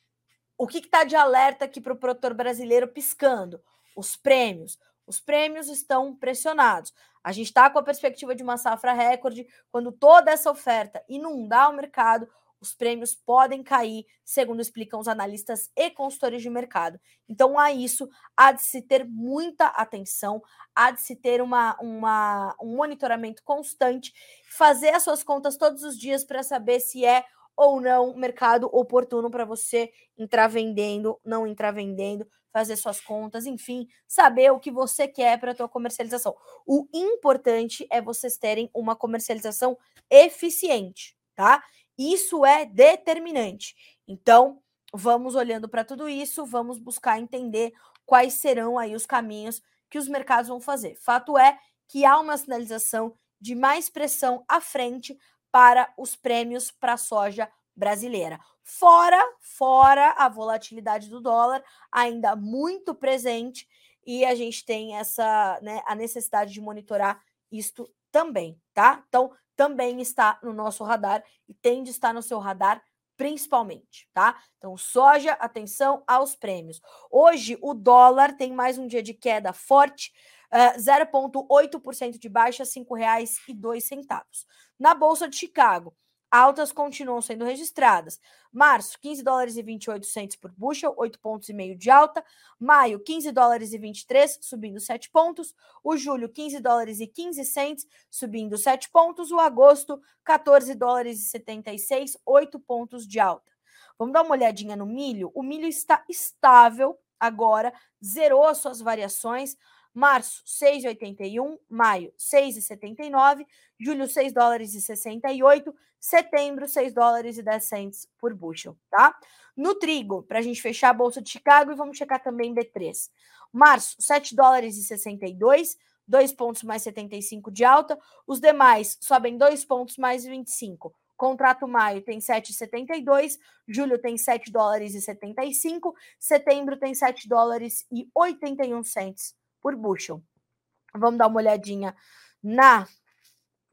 Speaker 1: o que está de alerta aqui para o produtor brasileiro piscando? Os prêmios. Os prêmios estão pressionados. A gente está com a perspectiva de uma safra recorde. Quando toda essa oferta inundar o mercado, os prêmios podem cair, segundo explicam os analistas e consultores de mercado. Então, a isso há de se ter muita atenção, há de se ter uma, uma, um monitoramento constante, fazer as suas contas todos os dias para saber se é ou não mercado oportuno para você entrar vendendo, não entrar vendendo, fazer suas contas, enfim, saber o que você quer para a tua comercialização. O importante é vocês terem uma comercialização eficiente, tá? Isso é determinante. Então, vamos olhando para tudo isso, vamos buscar entender quais serão aí os caminhos que os mercados vão fazer. Fato é que há uma sinalização de mais pressão à frente para os prêmios para a soja brasileira. Fora, fora a volatilidade do dólar, ainda muito presente, e a gente tem essa, né, a necessidade de monitorar isto também, tá? Então, também está no nosso radar e tem de estar no seu radar principalmente, tá? Então, soja, atenção aos prêmios. Hoje, o dólar tem mais um dia de queda forte, uh, eh, 0,8% de baixa, R$ 5,02. Na Bolsa de Chicago, altas continuam sendo registradas. Março, 15 dólares e 28 centos por bushel, 8 pontos e meio de alta. Maio, 15 dólares e 23, subindo 7 pontos. O julho, 15 dólares e 15 centos, subindo 7 pontos. O agosto, 14 dólares e 76, 8 pontos de alta. Vamos dar uma olhadinha no milho? O milho está estável agora, zerou as suas variações. Março, 6,81. Maio, 6,79. Julho, 6 dólares e 68. Setembro, 6 dólares e 10 cents por bushel, tá? No trigo, para a gente fechar a Bolsa de Chicago e vamos checar também B3. Março, 7 dólares e 62. 2 pontos mais 75 de alta. Os demais sobem 2 pontos mais 25. Contrato maio tem 7,72, julho tem 7 dólares e 75, setembro tem 7 dólares e 81 cents por bushel. Vamos dar uma olhadinha na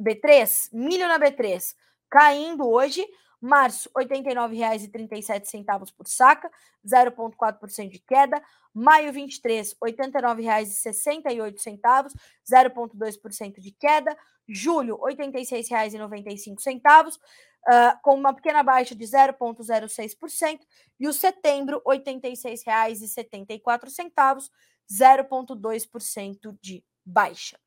Speaker 1: B3, milho na B3, caindo hoje, março, R$ 89,37 por saca, 0,4% de queda. Maio 23, R$ 89,68, 0,2% de queda. Julho, R$ 86,95, uh, com uma pequena baixa de 0,06%. E o setembro, R$ 86,74, 0,2% de baixa.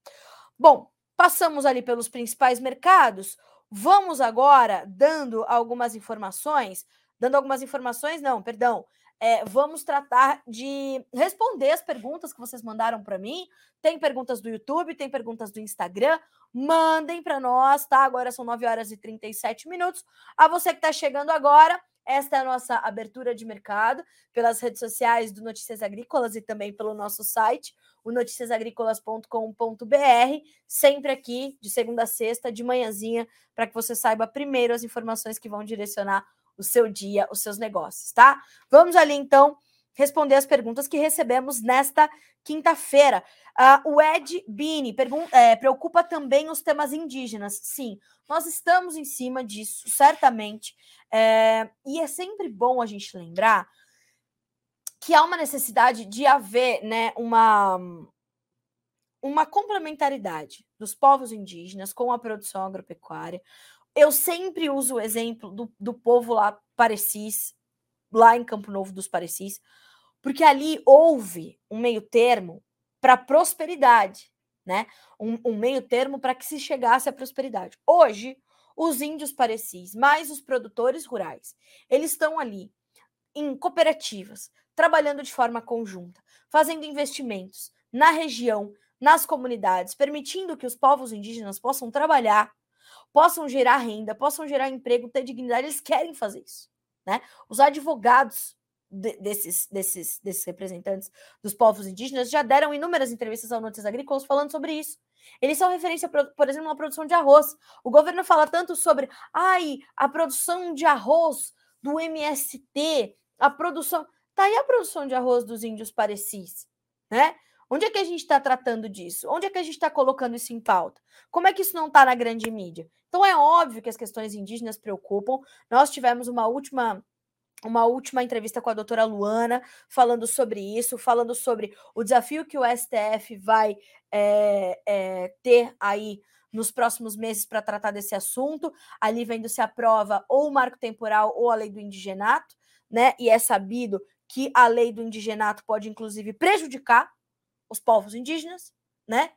Speaker 1: Bom, passamos ali pelos principais mercados. Vamos agora dando algumas informações, dando algumas informações, não, perdão. É, vamos tratar de responder as perguntas que vocês mandaram para mim. Tem perguntas do YouTube, tem perguntas do Instagram. Mandem para nós, tá? Agora são 9 horas e 37 minutos. A você que está chegando agora, esta é a nossa abertura de mercado pelas redes sociais do Notícias Agrícolas e também pelo nosso site, o noticiasagricolas.com.br, sempre aqui de segunda a sexta, de manhãzinha, para que você saiba primeiro as informações que vão direcionar o seu dia, os seus negócios, tá? Vamos ali então responder as perguntas que recebemos nesta quinta-feira. Uh, o Ed Bini é, preocupa também os temas indígenas. Sim, nós estamos em cima disso, certamente. É, e é sempre bom a gente lembrar que há uma necessidade de haver né, uma, uma complementaridade dos povos indígenas com a produção agropecuária. Eu sempre uso o exemplo do, do povo lá Parecis, lá em Campo Novo dos Parecis, porque ali houve um meio termo para prosperidade, né? Um, um meio termo para que se chegasse à prosperidade. Hoje, os índios parecis, mais os produtores rurais, eles estão ali em cooperativas, trabalhando de forma conjunta, fazendo investimentos na região, nas comunidades, permitindo que os povos indígenas possam trabalhar, possam gerar renda, possam gerar emprego, ter dignidade, eles querem fazer isso, né? Os advogados de, desses, desses, desses representantes dos povos indígenas já deram inúmeras entrevistas ao Notícias Agrícolas falando sobre isso. Eles são referência, por exemplo, na produção de arroz. O governo fala tanto sobre ai, a produção de arroz do MST, a produção. Tá aí a produção de arroz dos índios parecis, né? Onde é que a gente está tratando disso? Onde é que a gente está colocando isso em pauta? Como é que isso não está na grande mídia? Então é óbvio que as questões indígenas preocupam. Nós tivemos uma última uma última entrevista com a doutora Luana, falando sobre isso, falando sobre o desafio que o STF vai é, é, ter aí nos próximos meses para tratar desse assunto, ali vendo se aprova ou o marco temporal ou a lei do indigenato, né? E é sabido que a lei do indigenato pode, inclusive, prejudicar os povos indígenas, né?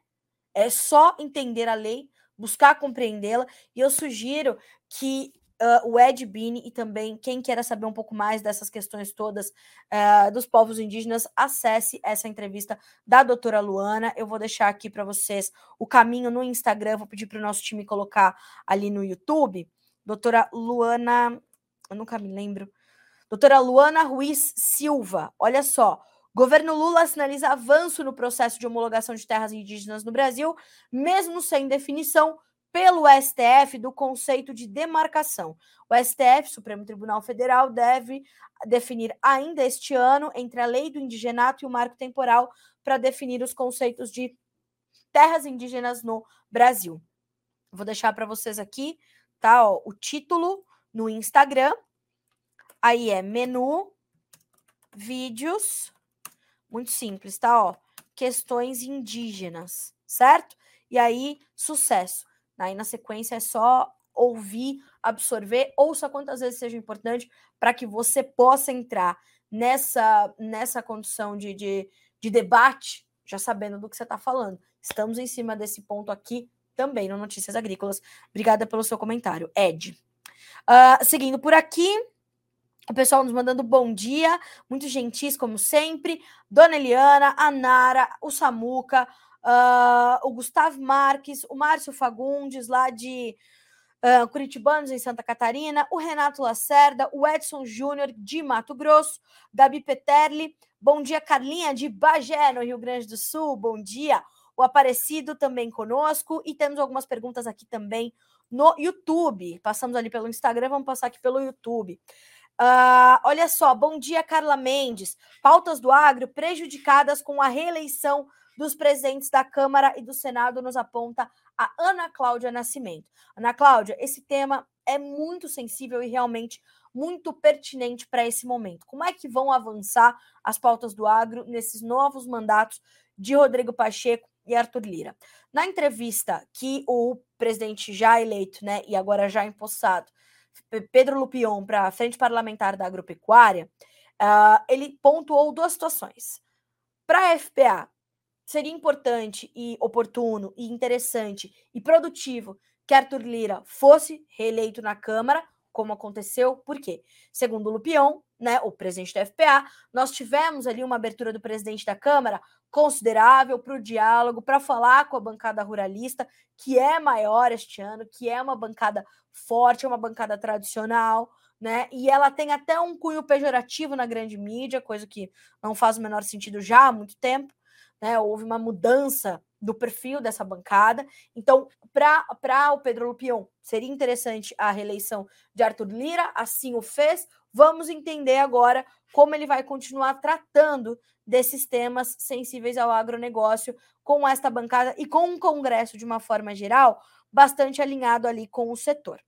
Speaker 1: É só entender a lei, buscar compreendê-la, e eu sugiro que uh, o Ed Bini e também quem queira saber um pouco mais dessas questões todas uh, dos povos indígenas, acesse essa entrevista da doutora Luana. Eu vou deixar aqui para vocês o caminho no Instagram, vou pedir para o nosso time colocar ali no YouTube. Doutora Luana, eu nunca me lembro. Doutora Luana Ruiz Silva, olha só. Governo Lula sinaliza avanço no processo de homologação de terras indígenas no Brasil, mesmo sem definição pelo STF do conceito de demarcação. O STF, Supremo Tribunal Federal, deve definir ainda este ano entre a lei do indigenato e o marco temporal para definir os conceitos de terras indígenas no Brasil. Vou deixar para vocês aqui, tá? Ó, o título no Instagram. Aí é menu, vídeos, muito simples, tá? Ó, questões indígenas, certo? E aí, sucesso. Aí na sequência é só ouvir, absorver, ouça quantas vezes seja importante para que você possa entrar nessa, nessa condição de, de, de debate, já sabendo do que você está falando. Estamos em cima desse ponto aqui também no Notícias Agrícolas. Obrigada pelo seu comentário, Ed. Uh, seguindo por aqui, o pessoal nos mandando bom dia, muito gentis, como sempre. Dona Eliana, a Nara, o Samuca, uh, o Gustavo Marques, o Márcio Fagundes, lá de uh, Curitibanos, em Santa Catarina, o Renato Lacerda, o Edson Júnior, de Mato Grosso, Gabi Peterli, bom dia, Carlinha, de Bagé, no Rio Grande do Sul, bom dia. O Aparecido também conosco, e temos algumas perguntas aqui também no YouTube. Passamos ali pelo Instagram, vamos passar aqui pelo YouTube. Uh, olha só, bom dia, Carla Mendes. Pautas do agro prejudicadas com a reeleição dos presidentes da Câmara e do Senado nos aponta a Ana Cláudia Nascimento. Ana Cláudia, esse tema é muito sensível e realmente muito pertinente para esse momento. Como é que vão avançar as pautas do agro nesses novos mandatos de Rodrigo Pacheco e Arthur Lira? Na entrevista que o presidente já eleito, né, e agora já empossado, Pedro Lupion, para a Frente Parlamentar da Agropecuária, uh, ele pontuou duas situações. Para a FPA, seria importante e oportuno e interessante e produtivo que Arthur Lira fosse reeleito na Câmara, como aconteceu, por quê? Segundo o Lupion, né, o presidente da FPA, nós tivemos ali uma abertura do presidente da Câmara considerável para o diálogo, para falar com a bancada ruralista, que é maior este ano, que é uma bancada forte, é uma bancada tradicional, né? E ela tem até um cunho pejorativo na grande mídia, coisa que não faz o menor sentido já há muito tempo né? Houve uma mudança do perfil dessa bancada. Então, para o Pedro Lupion, seria interessante a reeleição de Arthur Lira, assim o fez. Vamos entender agora como ele vai continuar tratando desses temas sensíveis ao agronegócio com esta bancada e com o Congresso de uma forma geral, bastante alinhado ali com o setor.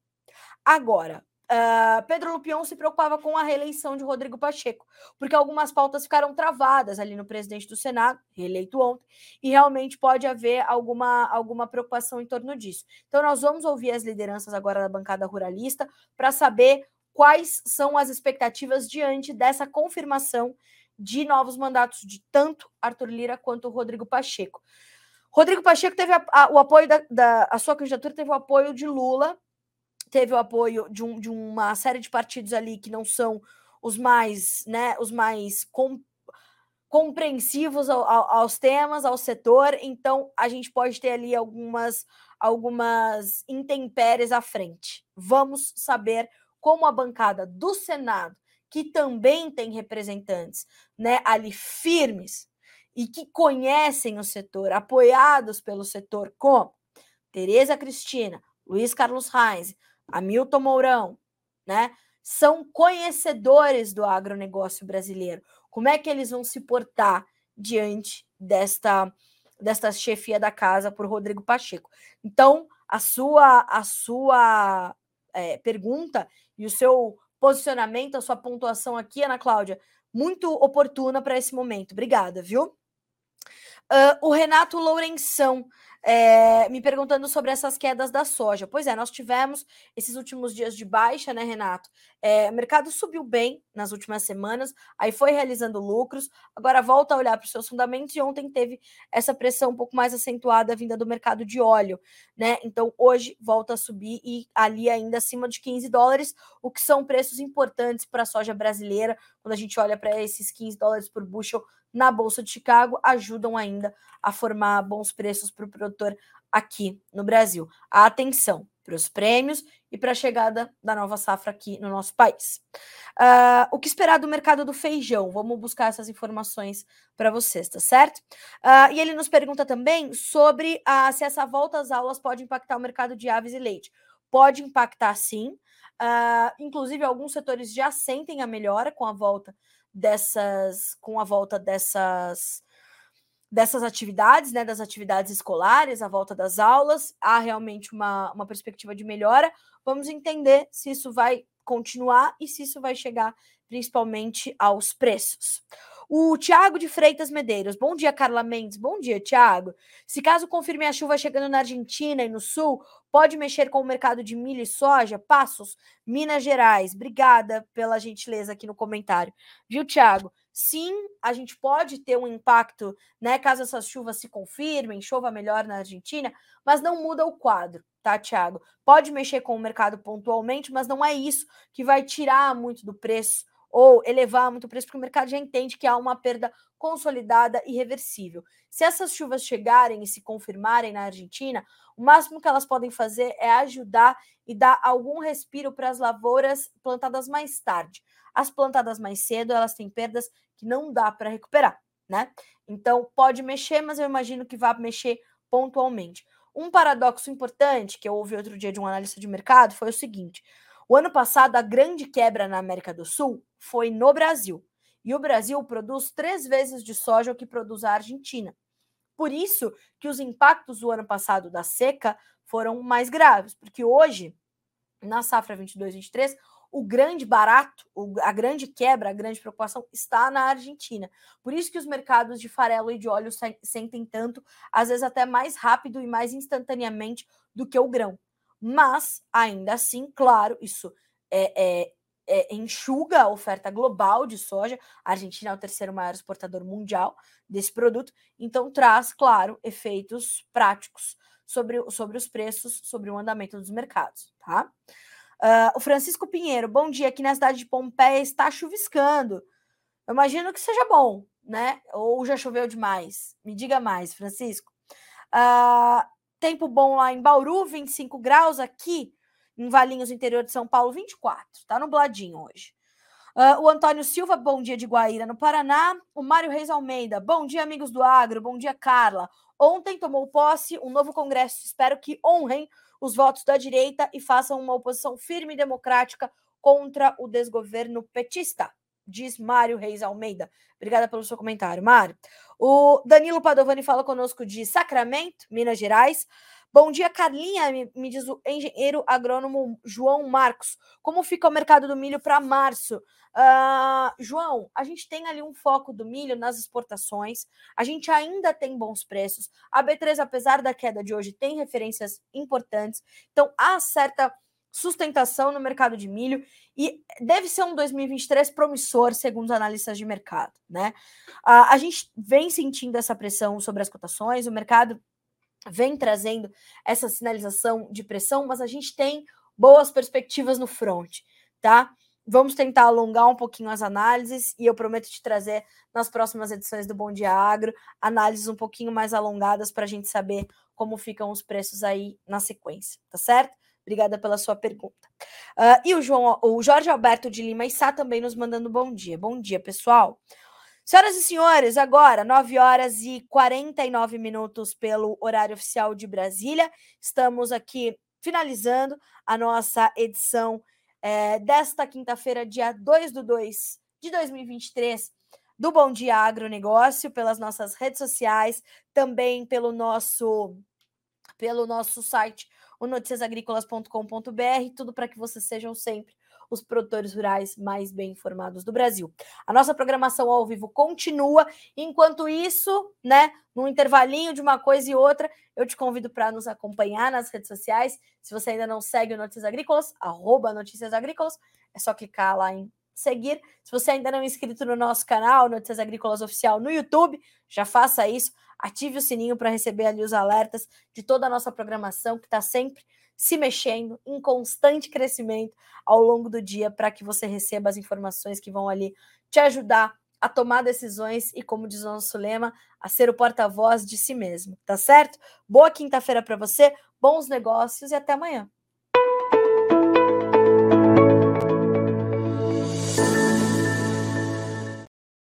Speaker 1: Agora, Uh, Pedro Lupion se preocupava com a reeleição de Rodrigo Pacheco, porque algumas pautas ficaram travadas ali no presidente do Senado, reeleito ontem, e realmente pode haver alguma, alguma preocupação em torno disso. Então, nós vamos ouvir as lideranças agora da bancada ruralista para saber quais são as expectativas diante dessa confirmação de novos mandatos de tanto Arthur Lira quanto Rodrigo Pacheco. Rodrigo Pacheco teve a, a, o apoio da, da a sua candidatura teve o apoio de Lula teve o apoio de, um, de uma série de partidos ali que não são os mais, né, os mais com, compreensivos ao, ao, aos temas, ao setor, então a gente pode ter ali algumas, algumas intempéries à frente. Vamos saber como a bancada do Senado, que também tem representantes né, ali firmes e que conhecem o setor, apoiados pelo setor, como Tereza Cristina, Luiz Carlos Reis, Hamilton Mourão, né? São conhecedores do agronegócio brasileiro. Como é que eles vão se portar diante desta, desta chefia da casa por Rodrigo Pacheco? Então, a sua, a sua é, pergunta e o seu posicionamento, a sua pontuação aqui, Ana Cláudia, muito oportuna para esse momento. Obrigada, viu? Uh, o Renato Lourenção é, me perguntando sobre essas quedas da soja. Pois é, nós tivemos esses últimos dias de baixa, né, Renato? É, o mercado subiu bem nas últimas semanas, aí foi realizando lucros, agora volta a olhar para os seus fundamentos e ontem teve essa pressão um pouco mais acentuada vinda do mercado de óleo, né? Então hoje volta a subir e ali ainda acima de 15 dólares, o que são preços importantes para a soja brasileira, quando a gente olha para esses 15 dólares por bushel na Bolsa de Chicago ajudam ainda a formar bons preços para o produtor aqui no Brasil. A atenção para os prêmios e para a chegada da nova safra aqui no nosso país. Uh, o que esperar do mercado do feijão? Vamos buscar essas informações para vocês, tá certo? Uh, e ele nos pergunta também sobre uh, se essa volta às aulas pode impactar o mercado de aves e leite. Pode impactar sim. inclusive, alguns setores já sentem a melhora com a volta dessas, com a volta dessas dessas atividades, né, das atividades escolares, a volta das aulas, há realmente uma, uma perspectiva de melhora. Vamos entender se isso vai continuar e se isso vai chegar principalmente aos preços. O Tiago de Freitas Medeiros. Bom dia, Carla Mendes. Bom dia, Tiago. Se caso confirme a chuva chegando na Argentina e no Sul, pode mexer com o mercado de milho e soja? Passos, Minas Gerais. Obrigada pela gentileza aqui no comentário. Viu, Tiago? Sim, a gente pode ter um impacto, né? Caso essas chuvas se confirmem, chova melhor na Argentina, mas não muda o quadro, tá, Tiago? Pode mexer com o mercado pontualmente, mas não é isso que vai tirar muito do preço ou elevar muito o preço, porque o mercado já entende que há uma perda consolidada e reversível. Se essas chuvas chegarem e se confirmarem na Argentina, o máximo que elas podem fazer é ajudar e dar algum respiro para as lavouras plantadas mais tarde. As plantadas mais cedo, elas têm perdas que não dá para recuperar, né? Então, pode mexer, mas eu imagino que vá mexer pontualmente. Um paradoxo importante que eu ouvi outro dia de um analista de mercado foi o seguinte: o ano passado, a grande quebra na América do Sul foi no Brasil. E o Brasil produz três vezes de soja o que produz a Argentina. Por isso que os impactos do ano passado da seca foram mais graves, porque hoje, na safra 22-23, o grande barato, a grande quebra, a grande preocupação está na Argentina. Por isso que os mercados de farelo e de óleo sentem tanto, às vezes até mais rápido e mais instantaneamente do que o grão. Mas, ainda assim, claro, isso é, é, é, enxuga a oferta global de soja. A Argentina é o terceiro maior exportador mundial desse produto, então traz, claro, efeitos práticos sobre, sobre os preços, sobre o andamento dos mercados, tá? Uh, o Francisco Pinheiro, bom dia. Aqui na cidade de Pompeia está chuviscando. Eu imagino que seja bom, né? Ou já choveu demais? Me diga mais, Francisco. Uh, Tempo bom lá em Bauru, 25 graus. Aqui em Valinhos, interior de São Paulo, 24. Tá nubladinho hoje. Uh, o Antônio Silva, bom dia de Guaíra, no Paraná. O Mário Reis Almeida, bom dia, amigos do Agro. Bom dia, Carla. Ontem tomou posse um novo Congresso. Espero que honrem os votos da direita e façam uma oposição firme e democrática contra o desgoverno petista diz Mário Reis Almeida. Obrigada pelo seu comentário, Mário. O Danilo Padovani fala conosco de Sacramento, Minas Gerais. Bom dia, Carlinha, me, diz o engenheiro agrônomo João Marcos. Como fica o mercado do milho para março? Uh, João, a gente tem ali um foco do milho nas exportações, a gente ainda tem bons preços. A B3, apesar da queda de hoje, tem referências importantes, então há certa sustentação no mercado de milho e deve ser um 2023 promissor, segundo os analistas de mercado, né? A, a gente vem sentindo essa pressão sobre as cotações, o mercado vem trazendo essa sinalização de pressão, mas a gente tem boas perspectivas no front, tá? Vamos tentar alongar um pouquinho as análises e eu prometo te trazer nas próximas edições do Bom Dia Agro análises um pouquinho mais alongadas para a gente saber como ficam os preços aí na sequência, tá certo? Obrigada pela sua pergunta. Uh, e o, João, o Jorge Alberto de Lima Sá também nos mandando bom dia. Bom dia, pessoal. Senhoras e senhores, agora 9 horas e 49 minutos pelo horário oficial de Brasília. Estamos aqui finalizando a nossa edição é, desta quinta-feira, dia 2 do 2 de 2023, do Bom Dia Agronegócio, pelas nossas redes sociais, também pelo nosso, pelo nosso site o noticiasagricolas.com.br, tudo para que vocês sejam sempre os produtores rurais mais bem informados do Brasil. A nossa programação ao vivo continua. Enquanto isso, né, num intervalinho de uma coisa e outra, eu te convido para nos acompanhar nas redes sociais. Se você ainda não segue o Notícias Agrícolas, arroba Notícias Agrícolas, é só clicar lá em seguir. Se você ainda não é inscrito no nosso canal, Notícias Agrícolas Oficial no YouTube, já faça isso. Ative o sininho para receber ali os alertas de toda a nossa programação, que está sempre se mexendo, em constante crescimento ao longo do dia, para que você receba as informações que vão ali te ajudar a tomar decisões e, como diz o nosso lema, a ser o porta-voz de si mesmo, tá certo? Boa quinta-feira para você, bons negócios e até amanhã.